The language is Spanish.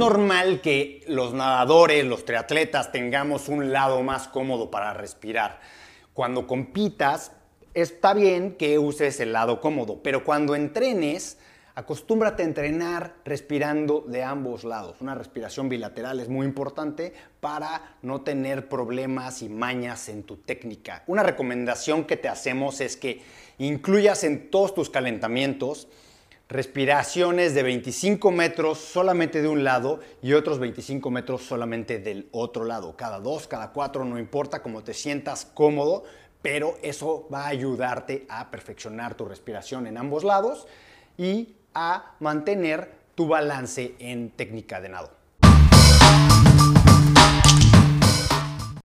normal que los nadadores, los triatletas tengamos un lado más cómodo para respirar. Cuando compitas, está bien que uses el lado cómodo, pero cuando entrenes, acostúmbrate a entrenar respirando de ambos lados. Una respiración bilateral es muy importante para no tener problemas y mañas en tu técnica. Una recomendación que te hacemos es que incluyas en todos tus calentamientos respiraciones de 25 metros solamente de un lado y otros 25 metros solamente del otro lado. Cada dos, cada cuatro, no importa cómo te sientas cómodo, pero eso va a ayudarte a perfeccionar tu respiración en ambos lados y a mantener tu balance en técnica de nado.